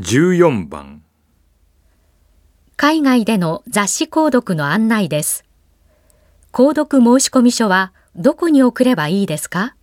14番海外での雑誌購読の案内です。購読申込書はどこに送ればいいですか？